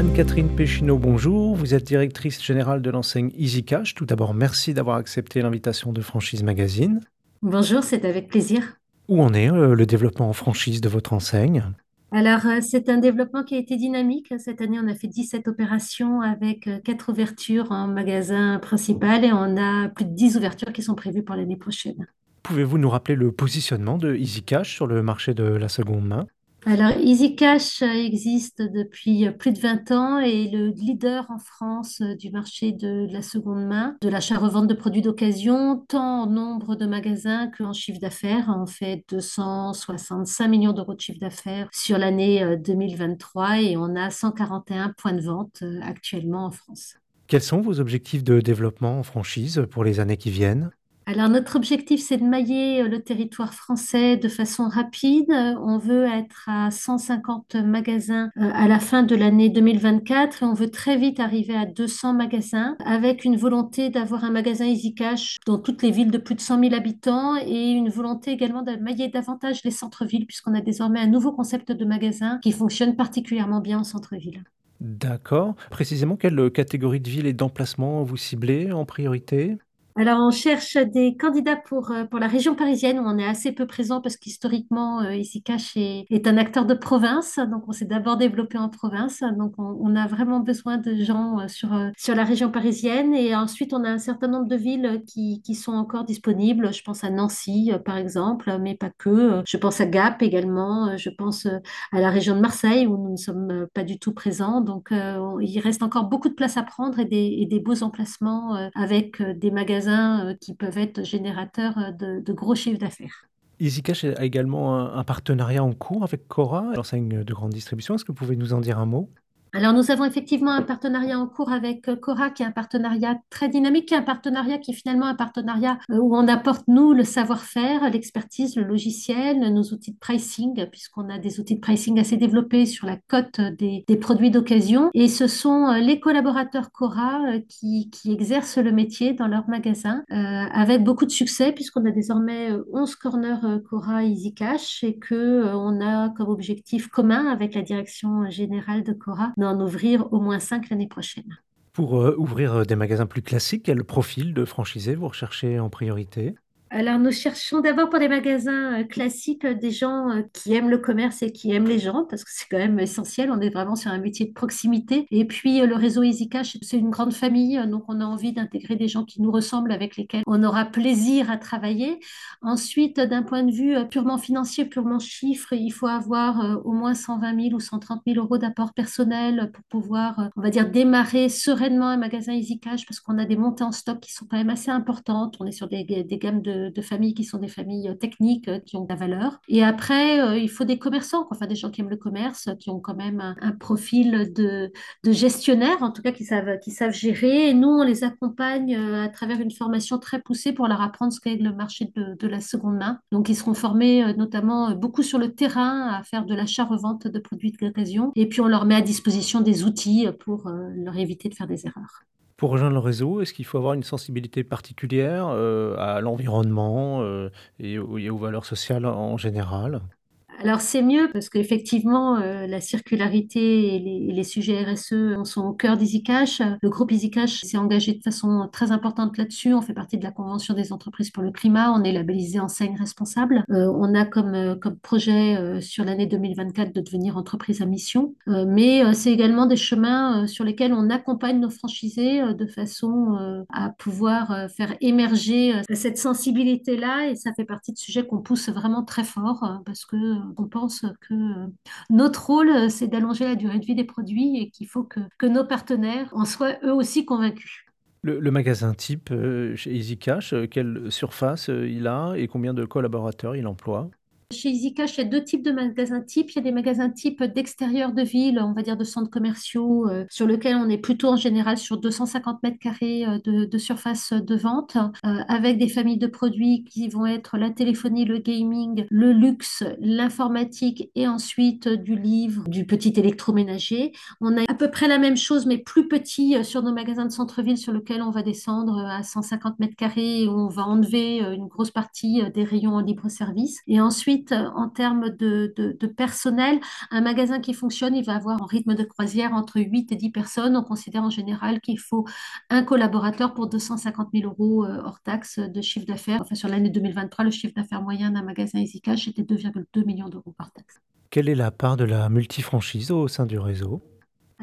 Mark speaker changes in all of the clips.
Speaker 1: Anne-Catherine Péchineau, bonjour. Vous êtes directrice générale de l'enseigne EasyCash. Tout d'abord, merci d'avoir accepté l'invitation de Franchise Magazine.
Speaker 2: Bonjour, c'est avec plaisir.
Speaker 1: Où en est euh, le développement en franchise de votre enseigne?
Speaker 2: Alors, euh, c'est un développement qui a été dynamique. Cette année, on a fait 17 opérations avec euh, 4 ouvertures en magasin principal et on a plus de 10 ouvertures qui sont prévues pour l'année prochaine.
Speaker 1: Pouvez-vous nous rappeler le positionnement de EasyCash sur le marché de la seconde main?
Speaker 2: Alors, EasyCash euh, existe depuis euh, plus de 20 ans et est le leader en France euh, du marché de la seconde main, de l'achat-revente de produits d'occasion, tant en nombre de magasins qu'en chiffre d'affaires. On fait 265 millions d'euros de chiffre d'affaires sur l'année euh, 2023 et on a 141 points de vente actuellement en France.
Speaker 1: Quels sont vos objectifs de développement en franchise pour les années qui viennent?
Speaker 2: Alors, notre objectif, c'est de mailler euh, le territoire français de façon rapide. Euh, On veut être à 150 magasins euh, à la fin de l'année 2024 et on veut très vite arriver à 200 magasins avec une volonté d'avoir un magasin EasyCash dans toutes les villes de plus de 100 000 habitants et une volonté également de mailler davantage les centres-villes puisqu'on a désormais un nouveau concept de magasin qui fonctionne particulièrement bien en centre-ville.
Speaker 1: D'accord. Précisément, quelle catégorie de ville et d'emplacement vous ciblez en priorité?
Speaker 2: Alors, on cherche des candidats pour, euh, pour la région parisienne où on est assez peu présent parce qu'historiquement, euh, EasyCash est, est un acteur de province. Donc, on s'est d'abord développé en province. Donc, on, a vraiment besoin de gens euh, sur, sur la région parisienne. Et ensuite, on a un certain nombre de villes qui, qui sont encore disponibles. Je pense à Nancy, par exemple, mais pas que. Je pense à Gap également. Je pense à la région de Marseille où nous ne sommes pas du tout présents. Donc, on- il reste encore beaucoup de place à prendre et des, et des beaux emplacements avec des magasins euh, qui peuvent être générateurs euh, de, de gros chiffres d'affaires.
Speaker 1: EasyCash a également un, un partenariat en cours avec Cora, l'enseigne de grande distribution. Est-ce que vous pouvez nous en dire un mot?
Speaker 2: Alors, nous avons effectivement un partenariat en cours avec euh, Cora, qui est un partenariat très dynamique, qui est un partenariat qui est finalement un partenariat euh, où on apporte, nous, le savoir-faire, l'expertise, le logiciel, nos outils de pricing, puisqu'on a des outils de pricing assez développés sur la cote des, des produits d'occasion. Et ce sont euh, les collaborateurs Cora qui, qui exercent le métier dans leur magasin euh, avec beaucoup de succès, puisqu'on a désormais euh, 11 corners Cora Easy Cash et que euh, a comme objectif commun avec la direction générale de Cora d'en ouvrir au moins 5 l'année prochaine.
Speaker 1: Pour euh, ouvrir euh, des magasins plus classiques, quel profil de franchisé vous recherchez en priorité?
Speaker 2: Alors, nous cherchons d'abord pour des magasins euh, classiques euh, des gens euh, qui aiment le commerce et qui aiment les gens, parce que c'est quand même essentiel. On est vraiment sur un métier de proximité. Et puis, le réseau EasyCash, c'est une grande famille, donc on a envie d'intégrer des gens qui nous ressemblent, avec lesquels on aura plaisir à travailler. Ensuite, d'un point de vue purement financier, purement chiffre, il faut avoir au moins 120 000 ou 130 000 euros d'apport personnel pour pouvoir, on va dire, démarrer sereinement un magasin EasyCash, parce qu'on a des montées en stock qui sont quand même assez importantes. On est sur des gammes de, de familles qui sont des familles euh, techniques euh, qui ont de la valeur. Et après, euh, il faut des commerçants, enfin des gens qui aiment le commerce, qui ont quand même un, profil de, de gestionnaire, en tout cas qui savent, qui savent gérer. Et nous, on les accompagne à travers une formation très poussée pour leur apprendre ce qu'est le marché de, de la seconde main. Donc, ils seront formés notamment beaucoup sur le terrain à faire de l'achat-revente de produits d'occasion. Et puis, on leur met à disposition des outils pour leur éviter de faire des erreurs.
Speaker 1: Pour rejoindre le réseau, est-ce qu'il faut avoir une sensibilité particulière euh, à l'environnement euh, et, aux, et aux valeurs sociales en général?
Speaker 2: Alors c'est mieux parce qu'effectivement, euh, la circularité et les, les sujets RSE sont au cœur d'EasyCash. Le groupe EasyCash s'est engagé de façon très importante là-dessus. On fait partie de la Convention des entreprises pour le climat. On est labellisé enseigne responsable. Euh, on a comme, euh, comme projet euh, sur l'année 2024 de devenir entreprise à mission. Euh, mais c'est également des chemins sur lesquels on accompagne nos franchisés de façon à pouvoir faire émerger cette sensibilité-là. Et ça fait partie de sujets qu'on pousse vraiment très fort parce que on pense que euh, notre rôle, euh, c'est d'allonger la durée de vie des produits et qu'il faut que, nos partenaires en soient eux aussi convaincus.
Speaker 1: Le, magasin type euh, chez EasyCash, quelle surface il a et combien de collaborateurs il emploie?
Speaker 2: Chez EasyCash, il y a deux types de magasins types. Il y a des magasins types d'extérieur de ville, on va dire de centres commerciaux, euh, sur lesquels on est plutôt en général sur 250 mètres carrés euh, de, surface de vente, euh, avec des familles de produits qui vont être la téléphonie, le gaming, le luxe, l'informatique et ensuite du livre, du petit électroménager. On a à peu près la même chose, mais plus petit sur nos magasins de centre-ville sur lesquels on va descendre à 150 mètres carrés et on va enlever une grosse partie des rayons en libre service. Et ensuite, vite en termes de, personnel. Un magasin qui fonctionne, il va avoir en rythme de croisière entre 8 et 10 personnes. On considère en général qu'il faut un collaborateur pour 250 000 euros euh, hors taxe de chiffre d'affaires. Enfin, sur l'année 2023, le chiffre d'affaires moyen d'un magasin EasyCash était 2,2 millions d'euros hors taxe.
Speaker 1: Quelle est la part de la multifranchise au sein du réseau?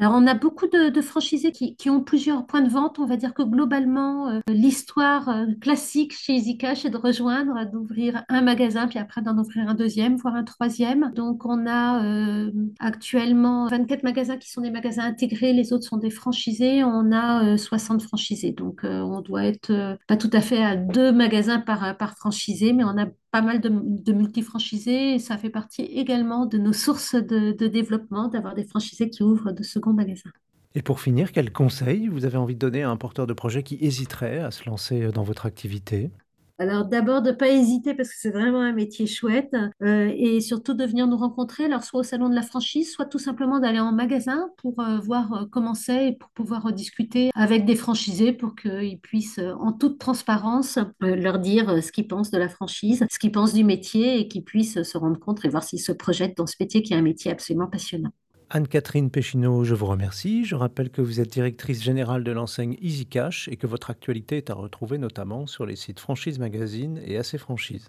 Speaker 2: Alors, on a beaucoup de, de franchisés qui, qui ont plusieurs points de vente. On va dire que globalement, euh, l'histoire euh, classique chez EasyCash est de rejoindre, euh, d'ouvrir un magasin, puis après d'en ouvrir un deuxième, voire un troisième. Donc, on a euh, actuellement 24 magasins qui sont des magasins intégrés, les autres sont des franchisés. On a euh, 60 franchisés. Donc, euh, on doit être euh, pas tout à fait à deux magasins par, par franchisé, mais on a pas mal de, de multifranchisés et ça fait partie également de nos sources de, de développement d'avoir des franchisés qui ouvrent de second magasin.
Speaker 1: Et pour finir, quel conseil vous avez envie de donner à un porteur de projet qui hésiterait à se lancer dans votre activité?
Speaker 2: Alors d'abord de pas hésiter parce que c'est vraiment un métier chouette euh, et surtout de venir nous rencontrer, alors soit au salon de la franchise, soit tout simplement d'aller en magasin pour euh, voir euh, comment c'est et pour pouvoir euh, discuter avec des franchisés pour qu'ils puissent euh, en toute transparence leur dire ce qu'ils pensent de la franchise, ce qu'ils pensent du métier et qu'ils puissent se rendre compte et voir s'ils se projettent dans ce métier qui est un métier absolument passionnant.
Speaker 1: Anne-Catherine Péchineau, je vous remercie. Je rappelle que vous êtes directrice générale de l'enseigne EasyCash et que votre actualité est à retrouver notamment sur les sites Franchise Magazine et AC Franchise.